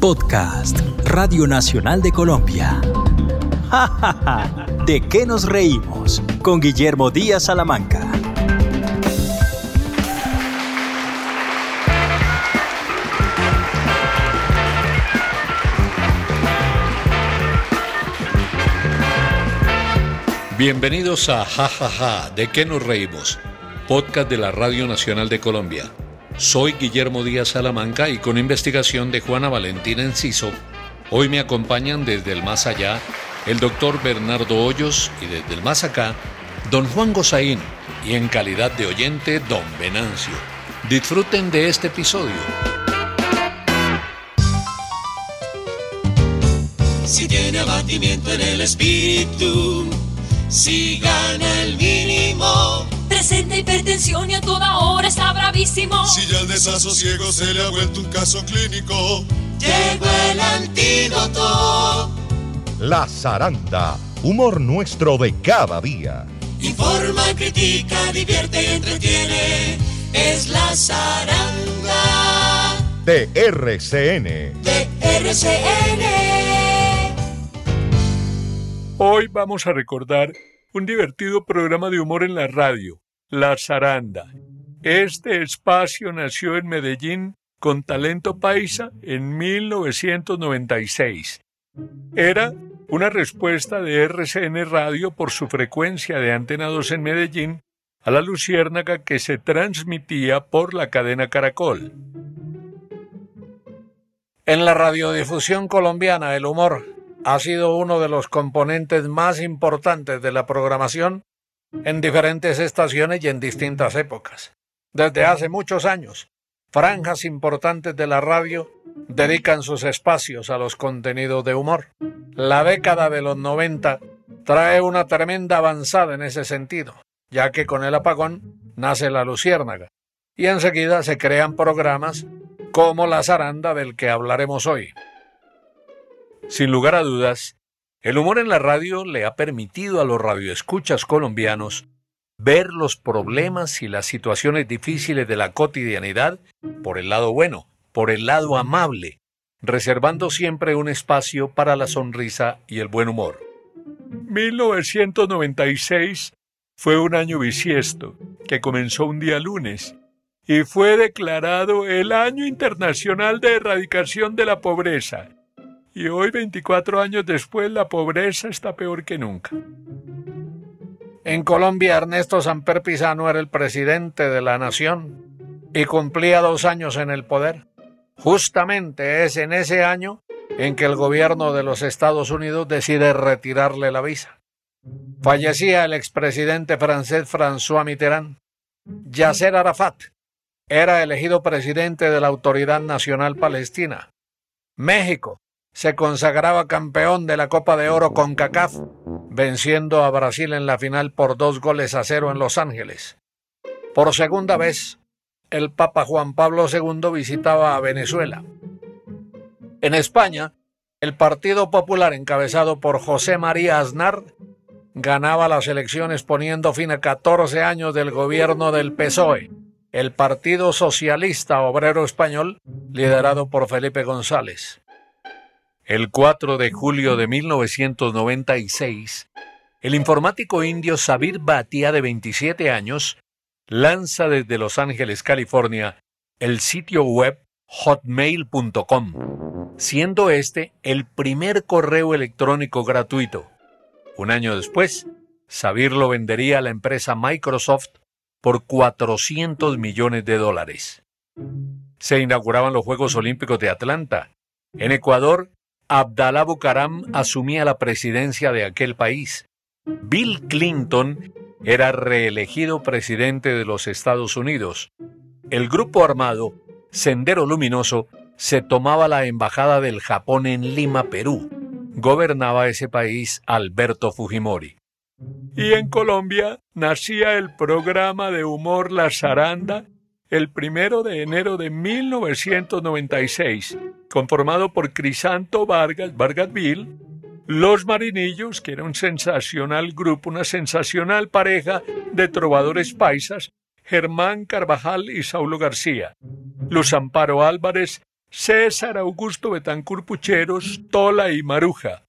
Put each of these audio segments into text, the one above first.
Podcast, Radio Nacional de Colombia. ¿De qué nos reímos? Con Guillermo Díaz Salamanca. Bienvenidos a Ja Ja Ja, ¿de qué nos reímos? Podcast de la Radio Nacional de Colombia. Soy Guillermo Díaz Salamanca y con investigación de Juana Valentina Enciso, hoy me acompañan desde el más allá el doctor Bernardo Hoyos y desde el más acá, don Juan Gozaín y en calidad de oyente, don Venancio. Disfruten de este episodio. Si tiene abatimiento en el espíritu, si gana el mínimo. Presenta hipertensión y a toda hora está bravísimo. Si ya el desasosiego se le ha vuelto un caso clínico. Llegó el antídoto. La zaranda, humor nuestro de cada día. Informa, critica, divierte y entretiene. Es la zaranda De RCN. de RCN. Hoy vamos a recordar un divertido programa de humor en la radio, La Zaranda. Este espacio nació en Medellín con talento paisa en 1996. Era una respuesta de RCN Radio por su frecuencia de Antena 2 en Medellín a la luciérnaga que se transmitía por la cadena Caracol. En la radiodifusión colombiana, el humor ha sido uno de los componentes más importantes de la programación en diferentes estaciones y en distintas épocas. Desde hace muchos años, franjas importantes de la radio dedican sus espacios a los contenidos de humor. La década de los 90 trae una tremenda avanzada en ese sentido, ya que con el apagón nace la luciérnaga, y enseguida se crean programas como la zaranda del que hablaremos hoy. Sin lugar a dudas, el humor en la radio le ha permitido a los radioescuchas colombianos ver los problemas y las situaciones difíciles de la cotidianidad por el lado bueno, por el lado amable, reservando siempre un espacio para la sonrisa y el buen humor. 1996 fue un año bisiesto, que comenzó un día lunes, y fue declarado el Año Internacional de Erradicación de la Pobreza. Y hoy, 24 años después, la pobreza está peor que nunca. En Colombia, Ernesto Samper Pizano era el presidente de la nación y cumplía dos años en el poder. Justamente es en ese año en que el gobierno de los Estados Unidos decide retirarle la visa. Fallecía el expresidente francés François Mitterrand. Yasser Arafat era elegido presidente de la Autoridad Nacional Palestina. México se consagraba campeón de la Copa de Oro con CACAF, venciendo a Brasil en la final por dos goles a cero en Los Ángeles. Por segunda vez, el Papa Juan Pablo II visitaba a Venezuela. En España, el Partido Popular, encabezado por José María Aznar, ganaba las elecciones poniendo fin a 14 años del gobierno del PSOE, el Partido Socialista Obrero Español, liderado por Felipe González. El 4 de julio de 1996, el informático indio Sabir Bhatia, de 27 años, lanza desde Los Ángeles, California, el sitio web hotmail.com, siendo este el primer correo electrónico gratuito. Un año después, Sabir lo vendería a la empresa Microsoft por 400 millones de dólares. Se inauguraban los Juegos Olímpicos de Atlanta. En Ecuador, Abdalá Bucaram asumía la presidencia de aquel país. Bill Clinton era reelegido presidente de los Estados Unidos. El grupo armado Sendero Luminoso se tomaba la embajada del Japón en Lima, Perú. Gobernaba ese país Alberto Fujimori. Y en Colombia nacía el programa de humor La Zaranda el primero de enero de 1996, conformado por Crisanto Vargas, Vargasville, Los Marinillos, que era un sensacional grupo, una sensacional pareja de trovadores paisas, Germán Carvajal y Saulo García, Luz Amparo Álvarez, César Augusto Betancur Pucheros, Tola y Maruja.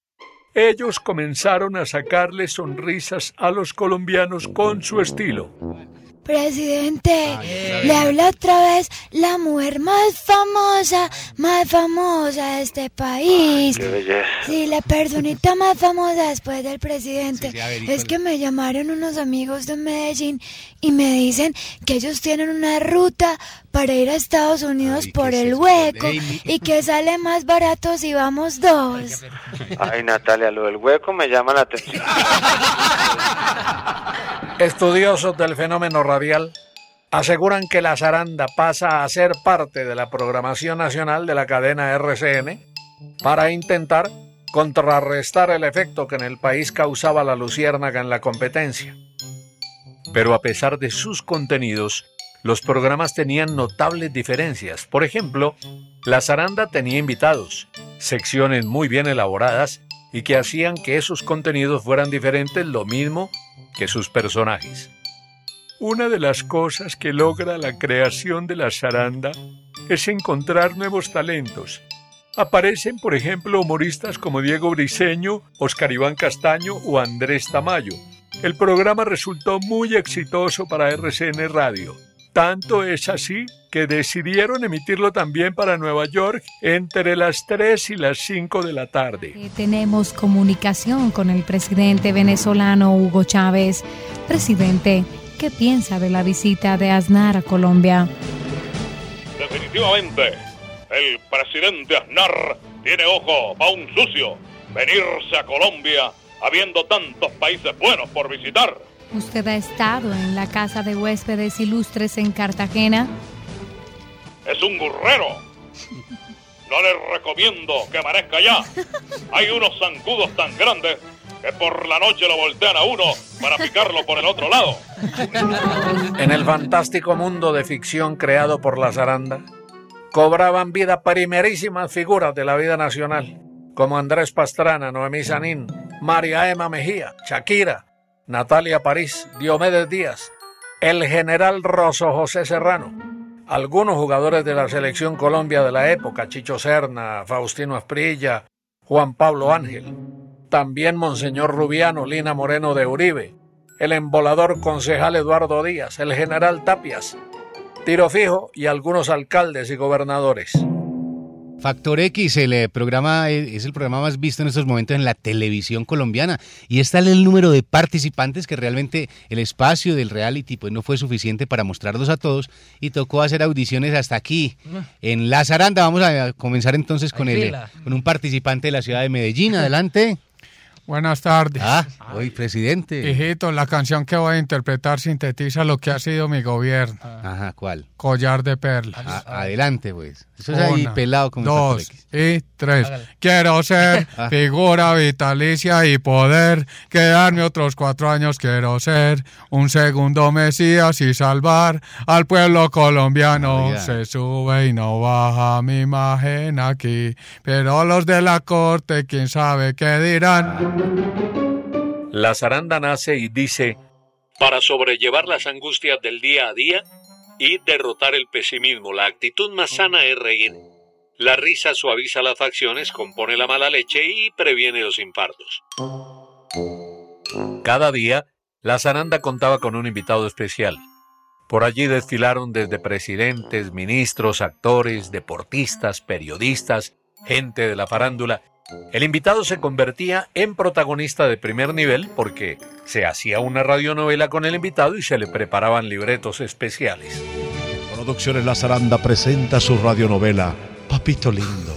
Ellos comenzaron a sacarle sonrisas a los colombianos con su estilo. Presidente, le habla otra vez la mujer más famosa, más famosa de este país. Sí, la personita más famosa después del presidente. es que me llamaron unos amigos de Medellín y me dicen que ellos tienen una ruta para ir a Estados Unidos por el hueco y que sale más barato si vamos dos. Ay, Natalia, lo del hueco me llama la atención. Estudiosos del fenómeno radial aseguran que la zaranda pasa a ser parte de la programación nacional de la cadena RCN para intentar contrarrestar el efecto que en el país causaba la luciérnaga en la competencia. Pero a pesar de sus contenidos, los programas tenían notables diferencias. Por ejemplo, la zaranda tenía invitados, secciones muy bien elaboradas y que hacían que esos contenidos fueran diferentes, lo mismo que sus personajes. Una de las cosas que logra la creación de la zaranda es encontrar nuevos talentos. Aparecen, por ejemplo, humoristas como Diego Briseño, Oscar Iván Castaño o Andrés Tamayo. El programa resultó muy exitoso para RCN Radio. Tanto es así que decidieron emitirlo también para Nueva York entre las 3 y las 5 de la tarde. Eh, tenemos comunicación con el presidente venezolano Hugo Chávez. Presidente, ¿qué piensa de la visita de Aznar a Colombia? Definitivamente, el presidente Aznar tiene ojo para un sucio venirse a Colombia habiendo tantos países buenos por visitar. ¿Usted ha estado en la casa de huéspedes ilustres en Cartagena? Es un burrero. No le recomiendo que amanezca allá. Hay unos zancudos tan grandes que por la noche lo voltean a uno para picarlo por el otro lado. En el fantástico mundo de ficción creado por la zaranda, cobraban vida primerísimas figuras de la vida nacional, como Andrés Pastrana, Noemí Sanín, María Emma Mejía, Shakira, Natalia París, Diomedes Díaz, el general Rosso José Serrano, algunos jugadores de la selección Colombia de la época, Chicho Serna, Faustino Asprilla, Juan Pablo Ángel, también Monseñor Rubiano, Lina Moreno de Uribe, el embolador concejal Eduardo Díaz, el general Tapias, Tiro Fijo y algunos alcaldes y gobernadores. Factor X, el eh, programa eh, es el programa más visto en estos momentos en la televisión colombiana y está el número de participantes que realmente el espacio del reality pues no fue suficiente para mostrarlos a todos y tocó hacer audiciones hasta aquí en La Zaranda. Vamos a comenzar entonces con el con un participante de la ciudad de Medellín. Adelante. Buenas tardes. Ah, hoy presidente. Hijito, la canción que voy a interpretar sintetiza lo que ha sido mi gobierno. Ajá, ¿cuál? Collar de perlas. A- adelante, pues. Eso es ahí pelado como Dos y tres. Hágale. Quiero ser Ah. figura vitalicia y poder quedarme otros cuatro años. Quiero ser un segundo Mesías y salvar al pueblo colombiano. Se sube y no baja mi imagen aquí. Pero los de la corte, quién sabe qué dirán. La zaranda nace y dice, para sobrellevar las angustias del día a día y derrotar el pesimismo, la actitud más sana es reír. La risa suaviza las facciones, compone la mala leche y previene los infartos. Cada día, la zaranda contaba con un invitado especial. Por allí desfilaron desde presidentes, ministros, actores, deportistas, periodistas, gente de la farándula. El invitado se convertía en protagonista de primer nivel porque se hacía una radionovela con el invitado y se le preparaban libretos especiales. Producciones La Zaranda presenta su radionovela Papito Lindo.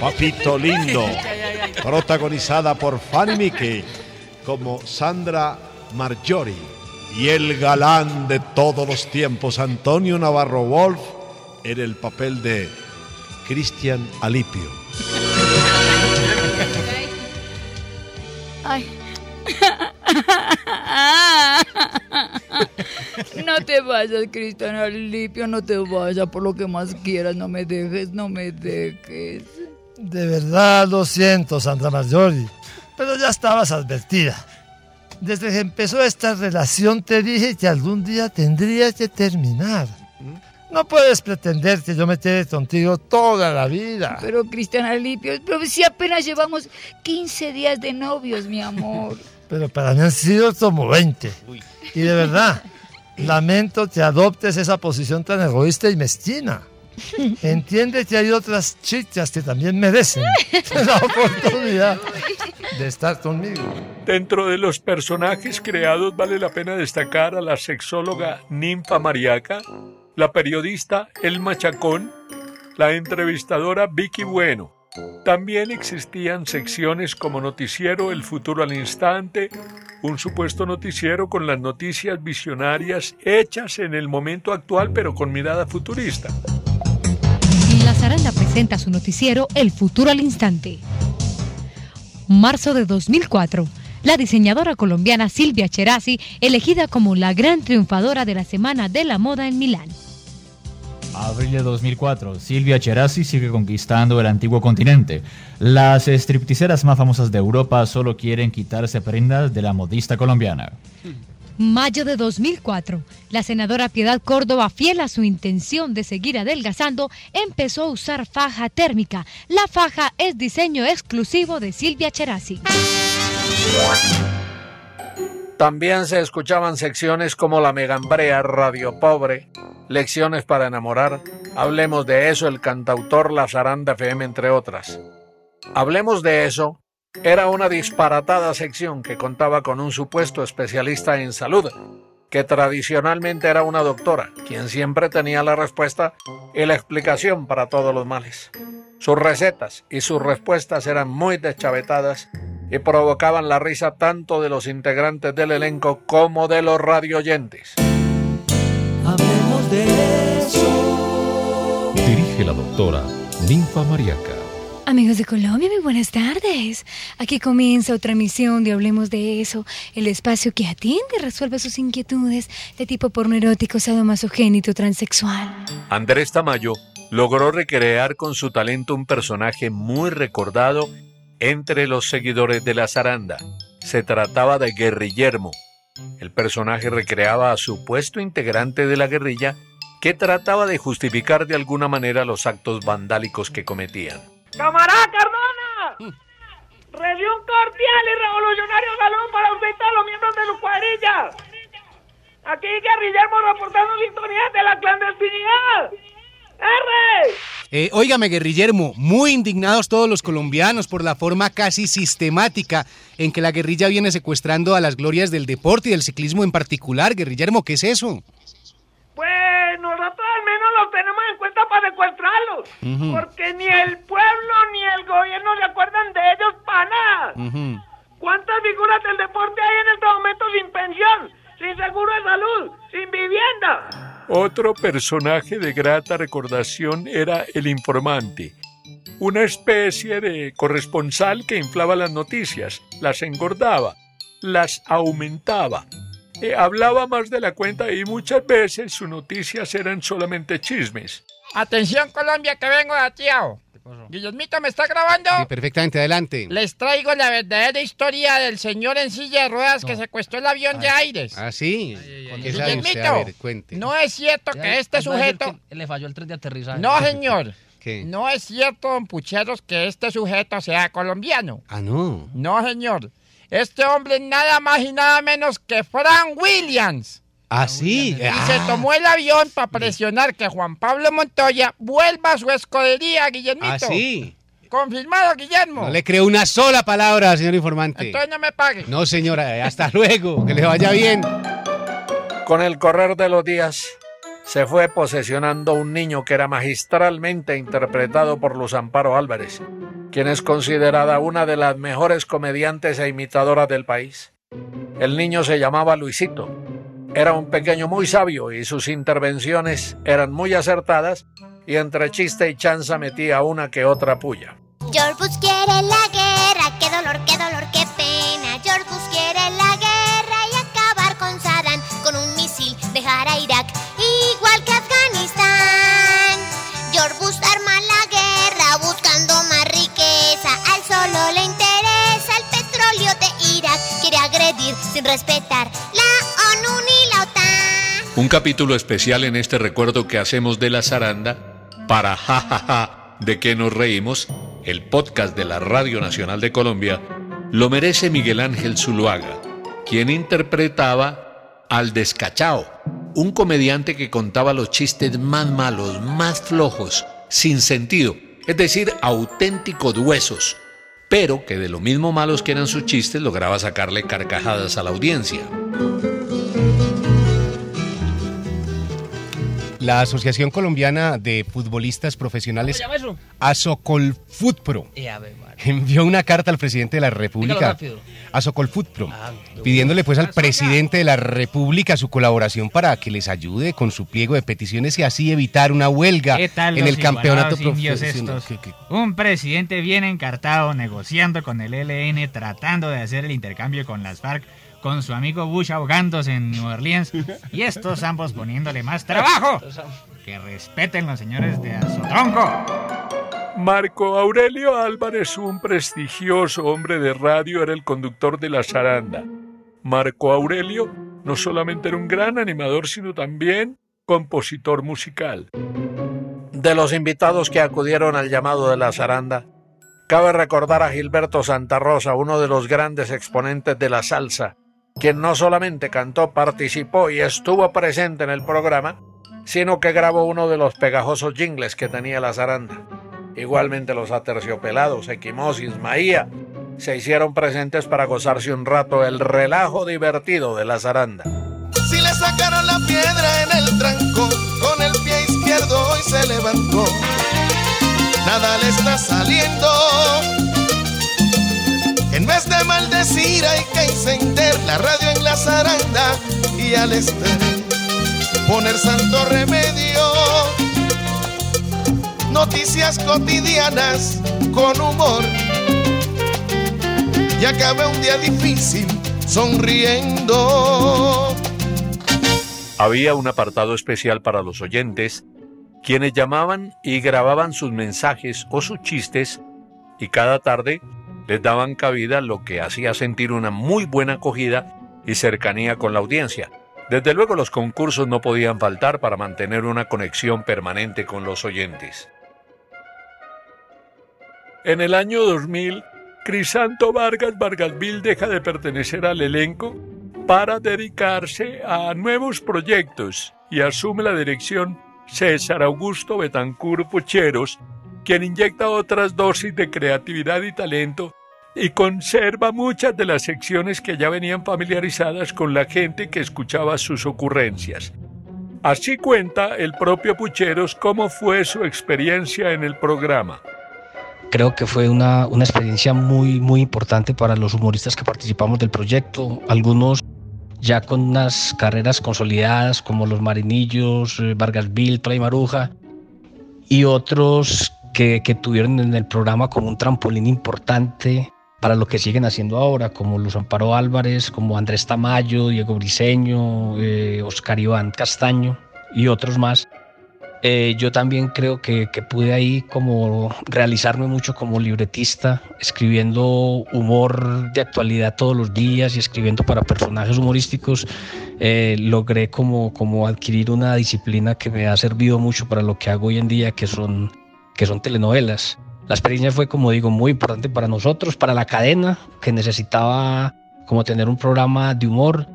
Papito Lindo, protagonizada por Fanny Mickey como Sandra Marjorie y el galán de todos los tiempos, Antonio Navarro Wolf, en el papel de Cristian Alipio. Ay. No te vayas, Cristian Alipio, no te vayas por lo que más quieras, no me dejes, no me dejes. De verdad lo siento, Sandra Marjorie, pero ya estabas advertida. Desde que empezó esta relación te dije que algún día tendría que terminar. No puedes pretender que yo me quede contigo toda la vida. Pero Cristian Alipio, pero si apenas llevamos 15 días de novios, mi amor. Pero para mí han sido como 20. Y de verdad, lamento que adoptes esa posición tan egoísta y mezquina. Entiende que hay otras chicas que también merecen la oportunidad de estar conmigo. Dentro de los personajes creados vale la pena destacar a la sexóloga Ninfa Mariaca, la periodista Elma Chacón, la entrevistadora Vicky Bueno. También existían secciones como Noticiero El Futuro al Instante, un supuesto noticiero con las noticias visionarias hechas en el momento actual pero con mirada futurista. La Zaranda presenta su noticiero El Futuro al Instante. Marzo de 2004. La diseñadora colombiana Silvia Cherasi, elegida como la gran triunfadora de la Semana de la Moda en Milán. Abril de 2004. Silvia Cherasi sigue conquistando el antiguo continente. Las stripticeras más famosas de Europa solo quieren quitarse prendas de la modista colombiana. Mayo de 2004. La senadora Piedad Córdoba, fiel a su intención de seguir adelgazando, empezó a usar faja térmica. La faja es diseño exclusivo de Silvia Cherasi. También se escuchaban secciones como La Megambrea, Radio Pobre, Lecciones para enamorar, Hablemos de eso, el cantautor La Zaranda FM, entre otras. Hablemos de eso era una disparatada sección que contaba con un supuesto especialista en salud, que tradicionalmente era una doctora, quien siempre tenía la respuesta y la explicación para todos los males. Sus recetas y sus respuestas eran muy deschavetadas y provocaban la risa tanto de los integrantes del elenco como de los radioyentes. Dirige la doctora Ninfa Mariaca. Amigos de Colombia, muy buenas tardes. Aquí comienza otra emisión de Hablemos de eso, el espacio que atiende y resuelve sus inquietudes de tipo pornoerótico, sadomasogénito, transexual. Andrés Tamayo logró recrear con su talento un personaje muy recordado entre los seguidores de la zaranda. Se trataba de Guerrillermo. El personaje recreaba a supuesto integrante de la guerrilla que trataba de justificar de alguna manera los actos vandálicos que cometían. ¡Camarada Cardona! Recibe un cordial y revolucionario saludo para usted y todos los miembros de su cuadrilla. Aquí Guerrillermo reportando sintonía de la clandestinidad. ¡R! Eh, óigame, guerrillermo, muy indignados todos los colombianos por la forma casi sistemática en que la guerrilla viene secuestrando a las glorias del deporte y del ciclismo en particular. Guerrillermo, ¿qué es eso? Pues nosotros al menos los tenemos en cuenta para secuestrarlos. Porque ni el pueblo ni el gobierno se acuerdan de ellos para nada. Ujú. ¿Cuántas figuras del deporte hay en este momento sin pensión, sin seguro de salud, sin vivienda? Otro personaje de grata recordación era el informante, una especie de corresponsal que inflaba las noticias, las engordaba, las aumentaba. eh, hablaba más de la cuenta y muchas veces sus noticias eran solamente chismes. Atención Colombia que vengo de Atiao. Guillermito, ¿me está grabando? Sí, perfectamente, adelante. Les traigo la verdadera historia del señor en silla de ruedas que secuestró el avión de Aires. Ah, sí. No es cierto que este sujeto... Le falló el tren de aterrizaje. No, señor. ¿Qué? No es cierto, don Pucheros, que este sujeto sea colombiano. Ah, no. No, señor. Este hombre es nada más y nada menos que Frank Williams. Ah, sí. Y se tomó el avión para presionar que Juan Pablo Montoya vuelva a su escudería, Guillermito. Ah, sí. Confirmado, Guillermo. No le creo una sola palabra, señor informante. Entonces no me pague. No, señora, hasta luego. Que le vaya bien. Con el correr de los días, se fue posesionando un niño que era magistralmente interpretado por Luz Amparo Álvarez, quien es considerada una de las mejores comediantes e imitadoras del país. El niño se llamaba Luisito. Era un pequeño muy sabio y sus intervenciones eran muy acertadas y entre chiste y chanza metía una que otra puya. George quiere la guerra, qué dolor, qué dolor, qué pena. George quiere la guerra y acabar con Saddam con un misil, dejar a Irak igual que Afganistán. George arma la guerra buscando más riqueza. Al solo le interesa el petróleo de Irak. Quiere agredir sin respetar Un capítulo especial en este recuerdo que hacemos de la zaranda para jajaja de que nos reímos, el podcast de la Radio Nacional de Colombia, lo merece Miguel Ángel Zuluaga, quien interpretaba al descachao, un comediante que contaba los chistes más malos, más flojos, sin sentido, es decir, auténticos huesos, pero que de lo mismo malos que eran sus chistes lograba sacarle carcajadas a la audiencia. La Asociación Colombiana de Futbolistas Profesionales. Asocolfutpro, Eh, envió una carta al presidente de la República. Asocolfutpro, pidiéndole pues al presidente de la República su colaboración para que les ayude con su pliego de peticiones y así evitar una huelga ¿Qué tal en el campeonato profesional. Un presidente bien encartado negociando con el ELN, tratando de hacer el intercambio con las FARC, con su amigo Bush ahogándose en New Orleans y estos ambos poniéndole más trabajo. Que respeten los señores de Azotronco. Marco Aurelio Álvarez, un prestigioso hombre de radio, era el conductor de la zaranda. Marco Aurelio no solamente era un gran animador, sino también compositor musical. De los invitados que acudieron al llamado de la zaranda, cabe recordar a Gilberto Santa Rosa, uno de los grandes exponentes de la salsa, quien no solamente cantó, participó y estuvo presente en el programa, sino que grabó uno de los pegajosos jingles que tenía la zaranda. Igualmente los aterciopelados, Equimosis, Maía, se hicieron presentes para gozarse un rato el relajo divertido de la zaranda. Si le sacaron la piedra en el trancón, con el pie izquierdo hoy se levantó. Nada le está saliendo. En vez de maldecir hay que encender la radio en la zaranda y al estéreo poner santo remedio. Noticias cotidianas con humor. Y acabé un día difícil sonriendo. Había un apartado especial para los oyentes, quienes llamaban y grababan sus mensajes o sus chistes y cada tarde les daban cabida lo que hacía sentir una muy buena acogida y cercanía con la audiencia. Desde luego los concursos no podían faltar para mantener una conexión permanente con los oyentes. En el año 2000, Crisanto Vargas Vargasville deja de pertenecer al elenco para dedicarse a nuevos proyectos y asume la dirección César Augusto Betancur Pucheros, quien inyecta otras dosis de creatividad y talento y conserva muchas de las secciones que ya venían familiarizadas con la gente que escuchaba sus ocurrencias. Así cuenta el propio Pucheros cómo fue su experiencia en el programa. Creo que fue una, una experiencia muy, muy importante para los humoristas que participamos del proyecto. Algunos ya con unas carreras consolidadas como los Marinillos, eh, Vargasville, Play Maruja, y otros que, que tuvieron en el programa como un trampolín importante para lo que siguen haciendo ahora, como Luz Amparo Álvarez, como Andrés Tamayo, Diego Briseño, eh, Oscar Iván Castaño y otros más. Eh, yo también creo que, pude ahí como realizarme mucho como libretista, escribiendo humor de actualidad todos los días y escribiendo para personajes humorísticos. Eh, logré como, como adquirir una disciplina que me ha servido mucho para lo que hago hoy en día, que son, que son telenovelas. La experiencia fue, como digo, muy importante para nosotros, para la cadena, que necesitaba como tener un programa de humor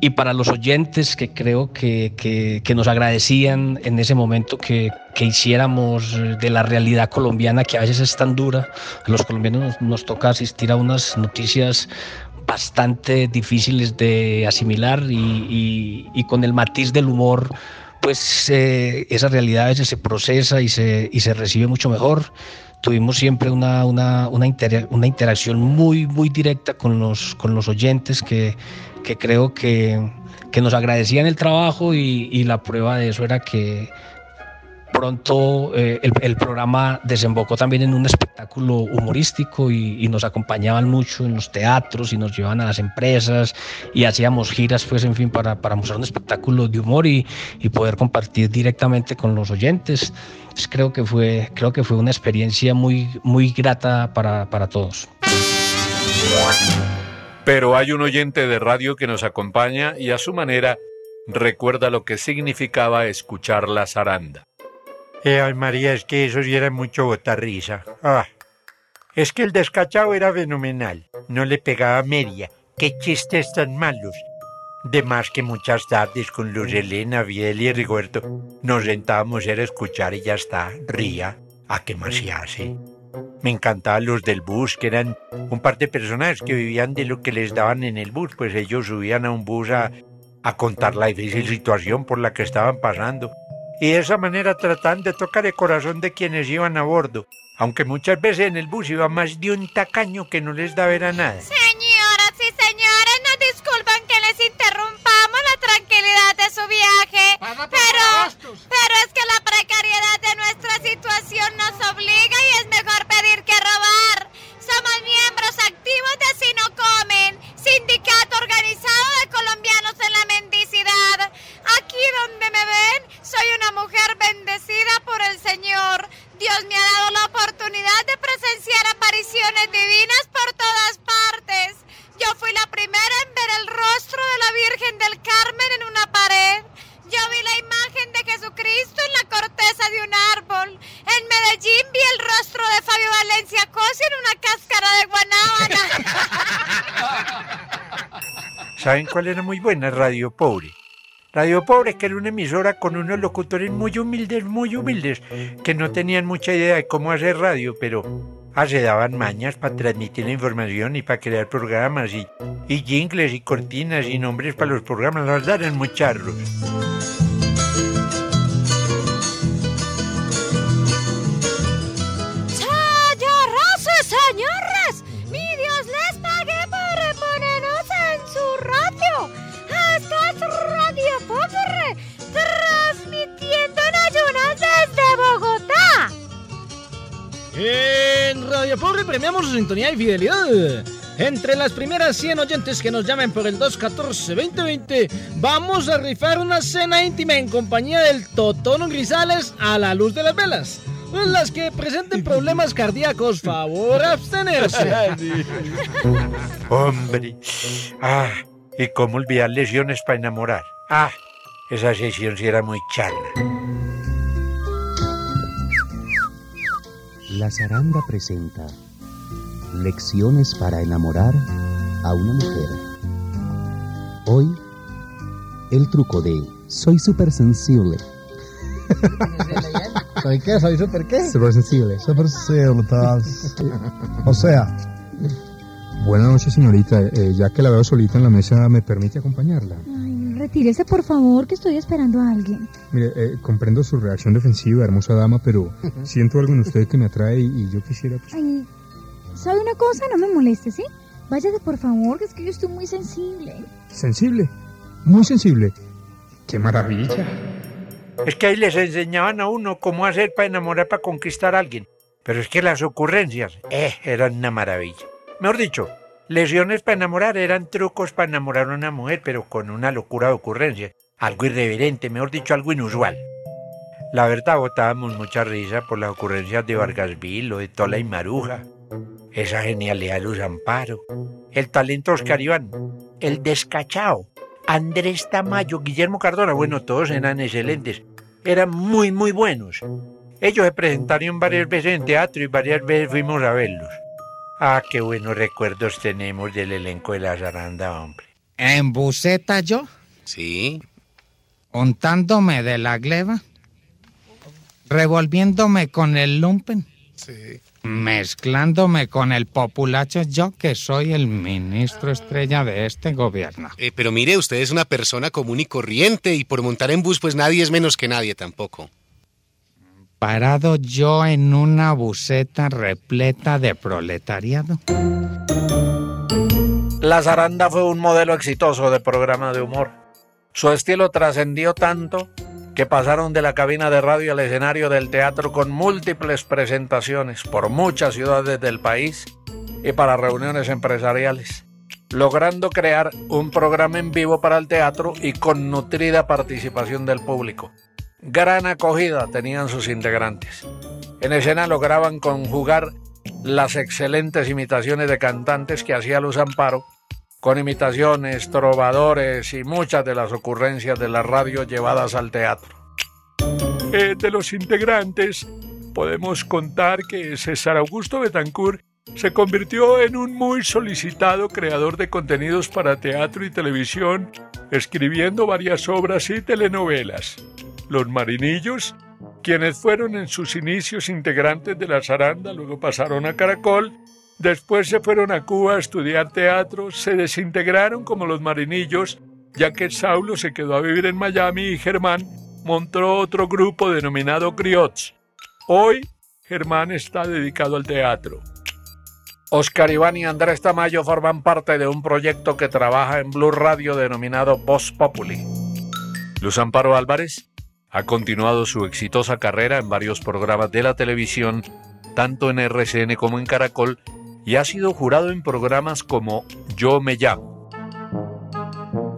y para los oyentes que creo que, que, nos agradecían en ese momento que, que, hiciéramos de la realidad colombiana, que a veces es tan dura, los colombianos nos, nos toca asistir a unas noticias bastante difíciles de asimilar y, y, y con el matiz del humor, pues eh, esa realidad a veces se procesa y se, y se recibe mucho mejor tuvimos siempre una, una, una, inter, una, interacción muy, muy directa con los, con los oyentes que, que creo que, que, nos agradecían el trabajo y, y, la prueba de eso era que pronto eh, el, el, programa desembocó también en un espectáculo humorístico y, y, nos acompañaban mucho en los teatros y nos llevaban a las empresas y hacíamos giras pues en fin para, para mostrar un espectáculo de humor y, y poder compartir directamente con los oyentes pues creo que fue, creo que fue una experiencia muy, muy grata para, para todos. Pero hay un oyente de radio que nos acompaña y a su manera recuerda lo que significaba escuchar la zaranda. Eh, ay, María, es que eso sí era mucho botarrisa. Ah, es que el descachado era fenomenal. No le pegaba media. Qué chistes tan malos. De más que muchas tardes con Luz Elena, Biel y Rigoberto nos sentábamos a escuchar y ya está, ría. ¿A qué más se hace? Me encantaban los del bus, que eran un par de personajes que vivían de lo que les daban en el bus, pues ellos subían a un bus a, a contar la difícil situación por la que estaban pasando. Y de esa manera trataban de tocar el corazón de quienes iban a bordo, aunque muchas veces en el bus iba más de un tacaño que no les daba era nada. Señoras y señores, nos disculpan que les interrumpamos la tranquilidad de su viaje. Pero, pero es que la precariedad de nuestra situación nos obliga y es mejor pedir que robar. Somos miembros activos de Si No Comen, sindicato organizado de colombianos en la mendicidad. Aquí donde me ven, soy una mujer bendecida por el Señor. Dios me ha dado la oportunidad de presenciar apariciones divinas por todas partes. Yo fui la primera en ver el rostro de la Virgen del Carmen en una pared. Yo vi la imagen de Jesucristo en la corteza de un árbol. En Medellín vi el rostro de Fabio Valencia Cosi en una cáscara de guanábana. ¿Saben cuál era muy buena? Radio Pobre. Radio Pobre, que era una emisora con unos locutores muy humildes, muy humildes, que no tenían mucha idea de cómo hacer radio, pero ah, se daban mañas para transmitir la información y para crear programas y, y jingles y cortinas y nombres para los programas. Los eran muy Radio Pobre premiamos su sintonía y fidelidad. Entre las primeras 100 oyentes que nos llamen por el 214-2020, vamos a rifar una cena íntima en compañía del Totono Grisales a la luz de las velas. Las que presenten problemas cardíacos, favor abstenerse. Hombre. Ah, y cómo olvidar lesiones para enamorar. Ah, esa sesión sí era muy charla. La zaranda presenta Lecciones para enamorar a una mujer. Hoy, el truco de Soy súper sensible. ¿Soy qué? ¿Soy súper qué? Súper sensible. Súper sensible, estás. O sea, Buenas noches, señorita. Eh, ya que la veo solita en la mesa, ¿me permite acompañarla? Retírese por favor, que estoy esperando a alguien. Mire, eh, comprendo su reacción defensiva, hermosa dama, pero siento algo en usted que me atrae y, y yo quisiera... pues, Ay, ¿sabe una cosa? No me moleste, ¿sí? Váyase por favor, que es que yo estoy muy sensible. sensible, muy sensible. ¡Qué maravilla! Es que ahí les enseñaban a uno cómo hacer para enamorar, para conquistar a alguien. Pero es que las ocurrencias, eh, eran una maravilla. Mejor dicho, lesiones para enamorar eran trucos para enamorar a una mujer, pero con una locura de ocurrencia. Algo irreverente, mejor dicho, algo inusual. La verdad, botábamos mucha risa por las ocurrencias de Vargas Vilo, de Tola y Maruja. Esa genialidad de Luz Amparo. El talento Oscar Iván. El descachao. Andrés Tamayo, Guillermo Cardona. Bueno, todos eran excelentes. Eran muy, muy buenos. Ellos se presentaron varias veces en teatro y varias veces fuimos a verlos. Ah, qué buenos recuerdos tenemos del elenco de la zaranda, hombre. ¿En buceta yo? Sí. ¿Untándome de la gleba? ¿Revolviéndome con el lumpen? Sí. ¿Mezclándome con el populacho yo que soy el ministro estrella de este gobierno? Eh, pero mire, usted es una persona común y corriente y por montar en bus pues nadie es menos que nadie tampoco. Parado yo en una buceta repleta de proletariado. La zaranda fue un modelo exitoso de programa de humor. Su estilo trascendió tanto que pasaron de la cabina de radio al escenario del teatro con múltiples presentaciones por muchas ciudades del país y para reuniones empresariales, logrando crear un programa en vivo para el teatro y con nutrida participación del público. Gran acogida tenían sus integrantes. En escena lograban conjugar las excelentes imitaciones de cantantes que hacía Luz Amparo con imitaciones, trovadores y muchas de las ocurrencias de la radio llevadas al teatro. Eh, de los integrantes, podemos contar que César Augusto Betancourt se convirtió en un muy solicitado creador de contenidos para teatro y televisión, escribiendo varias obras y telenovelas. Los Marinillos, quienes fueron en sus inicios integrantes de la zaranda, luego pasaron a Caracol, después se fueron a Cuba a estudiar teatro, se desintegraron como los Marinillos, ya que Saulo se quedó a vivir en Miami y Germán montó otro grupo denominado Griots. Hoy, Germán está dedicado al teatro. Oscar Iván y Andrés Tamayo forman parte de un proyecto que trabaja en Blue Radio denominado Voz Populi. Luz Amparo Álvarez ha continuado su exitosa carrera en varios programas de la televisión, tanto en RCN como en Caracol, y ha sido jurado en programas como Yo me llamo.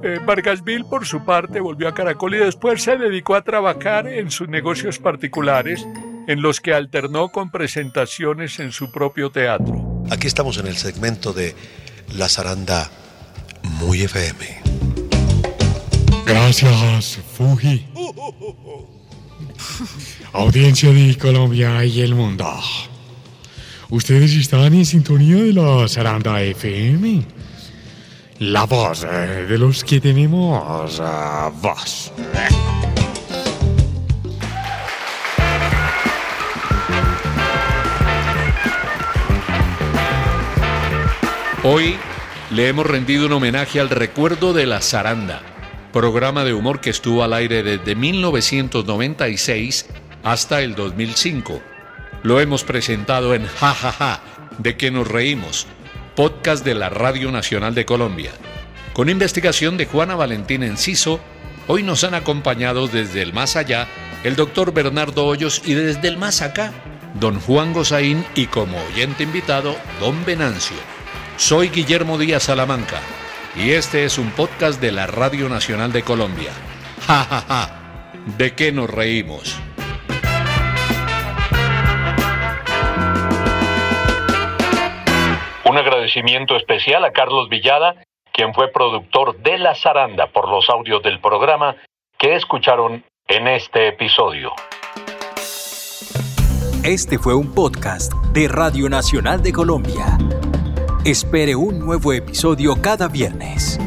Eh, Vargasville, por su parte, volvió a Caracol y después se dedicó a trabajar en sus negocios particulares, en los que alternó con presentaciones en su propio teatro. Aquí estamos en el segmento de La Zaranda Muy FM. Gracias, Fuji. Audiencia de Colombia y el mundo. Ustedes están en sintonía de la Zaranda FM. La voz eh, de los que tenemos uh, voz. Hoy le hemos rendido un homenaje al recuerdo de La Zaranda, programa de humor que estuvo al aire desde 1996 hasta el 2005. Lo hemos presentado en Ja Ja Ja, de que nos reímos, podcast de la Radio Nacional de Colombia. Con investigación de Juana Valentín Enciso, hoy nos han acompañado desde el más allá el doctor Bernardo Hoyos y desde el más acá, don Juan Gozaín y como oyente invitado, don Venancio. Soy Guillermo Díaz Salamanca y este es un podcast de la Radio Nacional de Colombia. Ja, ja, ja. ¿De qué nos reímos? Un agradecimiento especial a Carlos Villada, quien fue productor de La Zaranda por los audios del programa que escucharon en este episodio. Este fue un podcast de Radio Nacional de Colombia. Espere un nuevo episodio cada viernes.